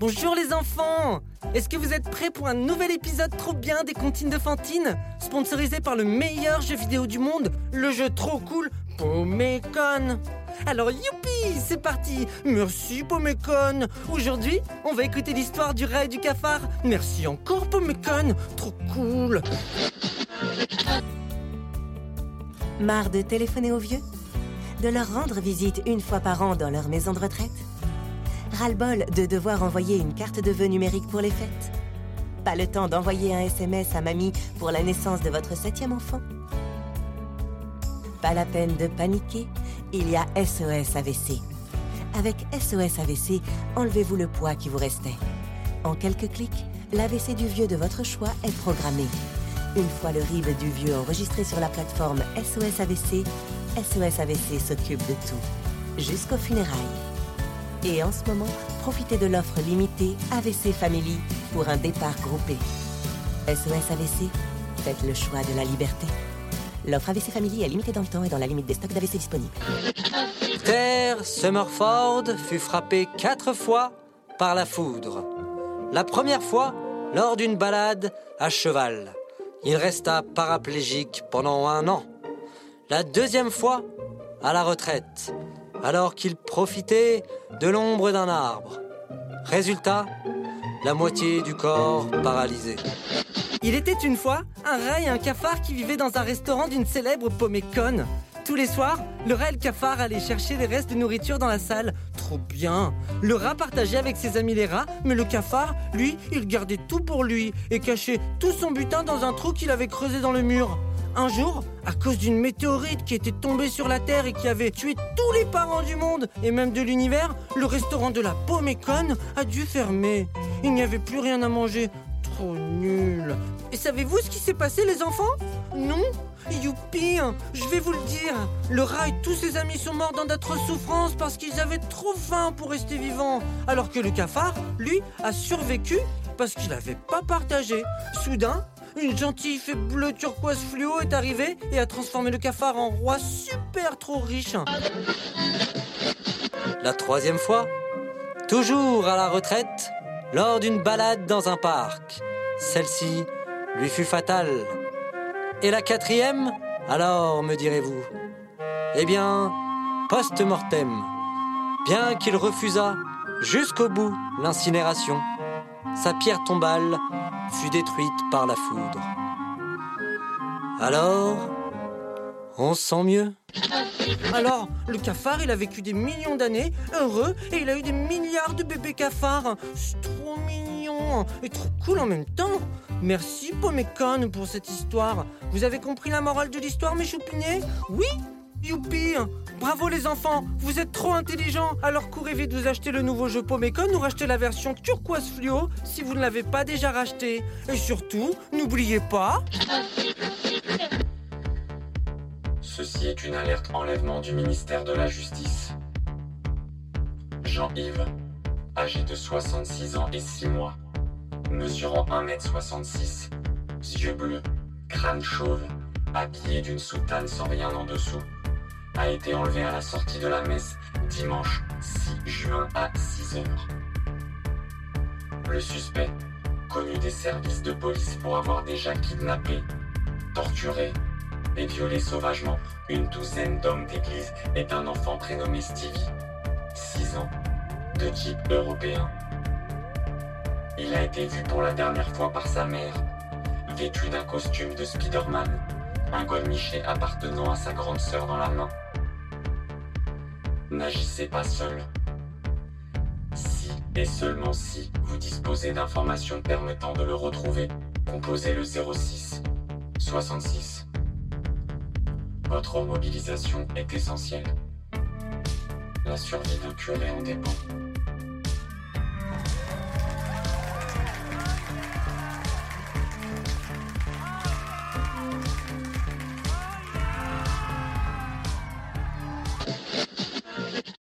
Bonjour les enfants. Est-ce que vous êtes prêts pour un nouvel épisode trop bien des comptines de Fantine? Sponsorisé par le meilleur jeu vidéo du monde, le jeu trop cool Pomécon. Alors youpi C'est parti. Merci Pomécon. Aujourd'hui, on va écouter l'histoire du rat du cafard. Merci encore Pomécon. Trop cool. Marre de téléphoner aux vieux? De leur rendre visite une fois par an dans leur maison de retraite? Ras-le-bol de devoir envoyer une carte de vœux numérique pour les fêtes Pas le temps d'envoyer un SMS à mamie pour la naissance de votre septième enfant Pas la peine de paniquer, il y a SOS AVC. Avec SOS AVC, enlevez-vous le poids qui vous restait. En quelques clics, l'AVC du vieux de votre choix est programmé. Une fois le RIB du vieux enregistré sur la plateforme SOS AVC, SOS AVC s'occupe de tout, jusqu'aux funérailles. Et en ce moment, profitez de l'offre limitée AVC Family pour un départ groupé. SOS AVC, faites le choix de la liberté. L'offre AVC Family est limitée dans le temps et dans la limite des stocks d'AVC disponibles. Terre Summerford fut frappé quatre fois par la foudre. La première fois, lors d'une balade à cheval. Il resta paraplégique pendant un an. La deuxième fois, à la retraite, alors qu'il profitait de l'ombre d'un arbre. Résultat, la moitié du corps paralysé. Il était une fois un rat et un cafard qui vivaient dans un restaurant d'une célèbre pomécone. Tous les soirs, le rat et le cafard allaient chercher les restes de nourriture dans la salle. Trop bien Le rat partageait avec ses amis les rats, mais le cafard, lui, il gardait tout pour lui et cachait tout son butin dans un trou qu'il avait creusé dans le mur. Un jour, à cause d'une météorite qui était tombée sur la Terre et qui avait tué tous les parents du monde et même de l'univers, le restaurant de la Pomécone a dû fermer. Il n'y avait plus rien à manger. Trop nul. Et savez-vous ce qui s'est passé, les enfants? Non? Youpi Je vais vous le dire Le rat et tous ses amis sont morts dans d'atroces souffrances parce qu'ils avaient trop faim pour rester vivants. Alors que le cafard, lui, a survécu parce qu'il n'avait pas partagé. Soudain, une gentille fée bleue turquoise fluo est arrivée et a transformé le cafard en roi super trop riche. La troisième fois, toujours à la retraite, lors d'une balade dans un parc. Celle-ci lui fut fatale. Et la quatrième, alors, me direz-vous? Eh bien, post-mortem. Bien qu'il refusât jusqu'au bout l'incinération, sa pierre tombale fut détruite par la foudre. Alors, on se sent mieux? Alors, le cafard, il a vécu des millions d'années, heureux, et il a eu des milliards de bébés cafards. C'est trop mignon et trop cool en même temps. Merci, Pomécon, pour cette histoire. Vous avez compris la morale de l'histoire, mes choupinets? Oui Youpi Bravo les enfants Vous êtes trop intelligents Alors courez vite vous acheter le nouveau jeu Pomécon ou rachetez la version turquoise fluo si vous ne l'avez pas déjà racheté. Et surtout, n'oubliez pas... Ceci est une alerte enlèvement du ministère de la Justice. Jean-Yves, âgé de 66 ans et 6 mois, mesurant 1m66, yeux bleus, crâne chauve, habillé d'une soutane sans rien en dessous, a été enlevé à la sortie de la messe dimanche 6 juin à 6 heures. Le suspect, connu des services de police pour avoir déjà kidnappé, torturé et violé sauvagement une douzaine d'hommes d'église, est un enfant prénommé Stevie, 6 ans, de type européen. Il a été vu pour la dernière fois par sa mère, vêtu d'un costume de Spider-Man, un godemiché appartenant à sa grande sœur dans la main. N'agissez pas seul. Si et seulement si vous disposez d'informations permettant de le retrouver, composez le 06 66. Votre mobilisation est essentielle. La survie d'un curé en dépend.